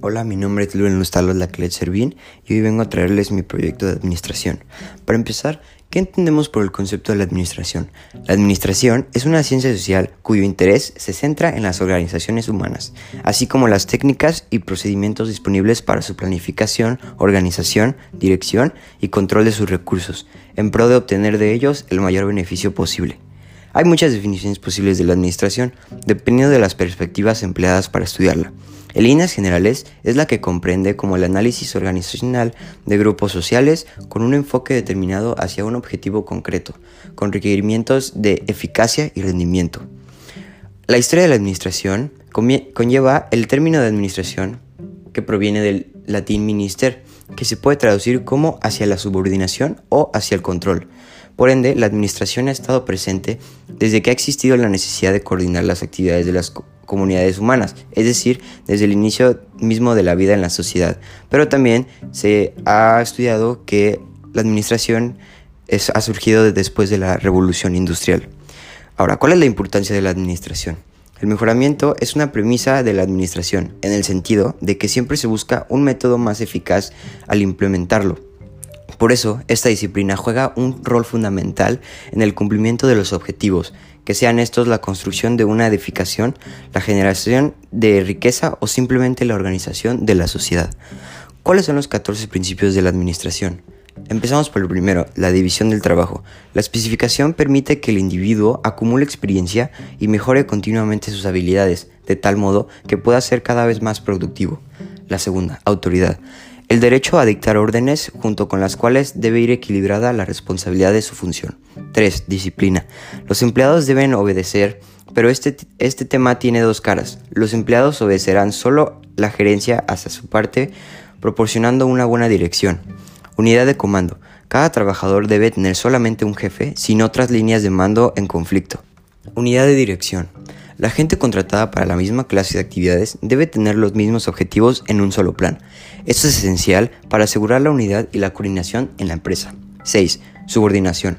Hola, mi nombre es Luis Lustalos Laclet Servín y hoy vengo a traerles mi proyecto de administración. Para empezar, ¿qué entendemos por el concepto de la administración? La administración es una ciencia social cuyo interés se centra en las organizaciones humanas, así como las técnicas y procedimientos disponibles para su planificación, organización, dirección y control de sus recursos, en pro de obtener de ellos el mayor beneficio posible. Hay muchas definiciones posibles de la administración, dependiendo de las perspectivas empleadas para estudiarla. En líneas generales, es la que comprende como el análisis organizacional de grupos sociales con un enfoque determinado hacia un objetivo concreto, con requerimientos de eficacia y rendimiento. La historia de la administración conlleva el término de administración que proviene del latín minister, que se puede traducir como hacia la subordinación o hacia el control. Por ende, la administración ha estado presente desde que ha existido la necesidad de coordinar las actividades de las comunidades humanas, es decir, desde el inicio mismo de la vida en la sociedad. Pero también se ha estudiado que la administración ha surgido después de la revolución industrial. Ahora, ¿cuál es la importancia de la administración? El mejoramiento es una premisa de la administración, en el sentido de que siempre se busca un método más eficaz al implementarlo. Por eso, esta disciplina juega un rol fundamental en el cumplimiento de los objetivos, que sean estos la construcción de una edificación, la generación de riqueza o simplemente la organización de la sociedad. ¿Cuáles son los 14 principios de la administración? Empezamos por el primero, la división del trabajo. La especificación permite que el individuo acumule experiencia y mejore continuamente sus habilidades, de tal modo que pueda ser cada vez más productivo. La segunda, autoridad. El derecho a dictar órdenes junto con las cuales debe ir equilibrada la responsabilidad de su función. 3. Disciplina. Los empleados deben obedecer, pero este, este tema tiene dos caras. Los empleados obedecerán solo la gerencia hacia su parte, proporcionando una buena dirección. Unidad de comando. Cada trabajador debe tener solamente un jefe, sin otras líneas de mando en conflicto. Unidad de dirección. La gente contratada para la misma clase de actividades debe tener los mismos objetivos en un solo plan. Esto es esencial para asegurar la unidad y la coordinación en la empresa. 6. Subordinación.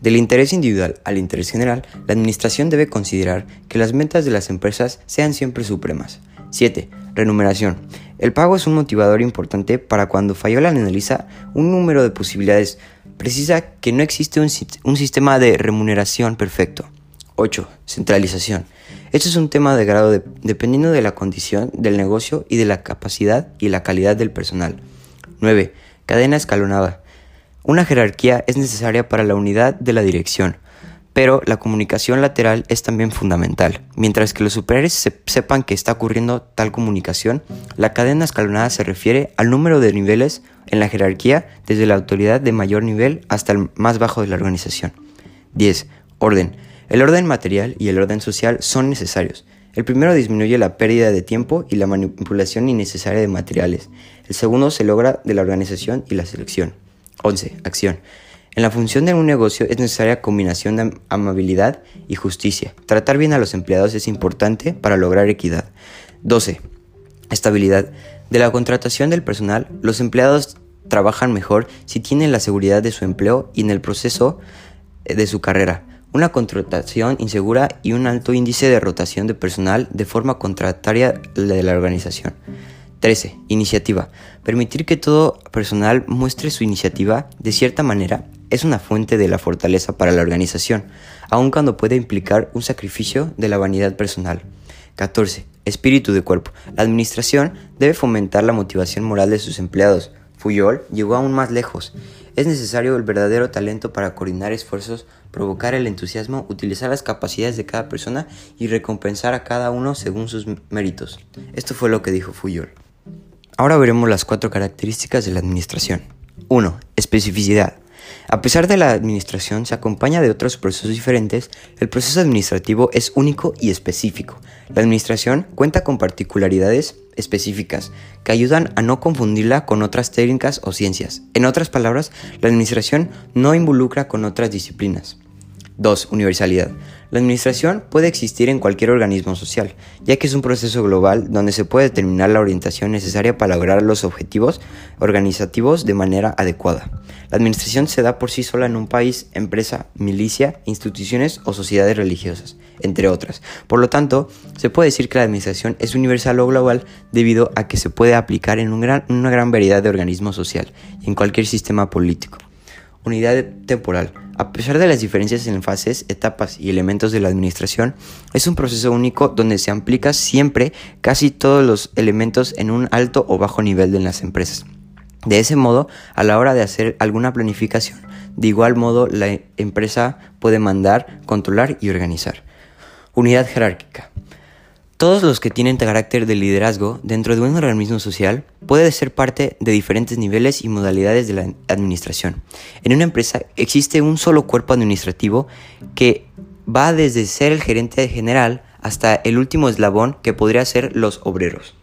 Del interés individual al interés general, la administración debe considerar que las metas de las empresas sean siempre supremas. 7. Renumeración. El pago es un motivador importante para cuando Fayola analiza un número de posibilidades. Precisa que no existe un, un sistema de remuneración perfecto. 8. Centralización. Esto es un tema de grado dependiendo de la condición del negocio y de la capacidad y la calidad del personal. 9. Cadena escalonada. Una jerarquía es necesaria para la unidad de la dirección, pero la comunicación lateral es también fundamental. Mientras que los superiores sepan que está ocurriendo tal comunicación, la cadena escalonada se refiere al número de niveles en la jerarquía desde la autoridad de mayor nivel hasta el más bajo de la organización. 10. Orden. El orden material y el orden social son necesarios. El primero disminuye la pérdida de tiempo y la manipulación innecesaria de materiales. El segundo se logra de la organización y la selección. 11. Acción. En la función de un negocio es necesaria combinación de amabilidad y justicia. Tratar bien a los empleados es importante para lograr equidad. 12. Estabilidad. De la contratación del personal, los empleados trabajan mejor si tienen la seguridad de su empleo y en el proceso de su carrera una contratación insegura y un alto índice de rotación de personal de forma contrataria de la organización. 13. Iniciativa. Permitir que todo personal muestre su iniciativa de cierta manera es una fuente de la fortaleza para la organización, aun cuando puede implicar un sacrificio de la vanidad personal. 14. Espíritu de cuerpo. La administración debe fomentar la motivación moral de sus empleados. Fuyol llegó aún más lejos. Es necesario el verdadero talento para coordinar esfuerzos, provocar el entusiasmo, utilizar las capacidades de cada persona y recompensar a cada uno según sus méritos. Esto fue lo que dijo Fuyol. Ahora veremos las cuatro características de la administración. 1. Especificidad. A pesar de la administración se acompaña de otros procesos diferentes, el proceso administrativo es único y específico. La administración cuenta con particularidades específicas que ayudan a no confundirla con otras técnicas o ciencias. En otras palabras, la administración no involucra con otras disciplinas. 2. Universalidad. La administración puede existir en cualquier organismo social, ya que es un proceso global donde se puede determinar la orientación necesaria para lograr los objetivos organizativos de manera adecuada. La administración se da por sí sola en un país, empresa, milicia, instituciones o sociedades religiosas, entre otras. Por lo tanto, se puede decir que la administración es universal o global debido a que se puede aplicar en una gran variedad de organismos social y en cualquier sistema político. Unidad temporal. A pesar de las diferencias en fases, etapas y elementos de la administración, es un proceso único donde se aplica siempre casi todos los elementos en un alto o bajo nivel de las empresas. De ese modo, a la hora de hacer alguna planificación, de igual modo la empresa puede mandar, controlar y organizar. Unidad jerárquica. Todos los que tienen carácter de liderazgo dentro de un organismo social pueden ser parte de diferentes niveles y modalidades de la administración. En una empresa existe un solo cuerpo administrativo que va desde ser el gerente general hasta el último eslabón que podría ser los obreros.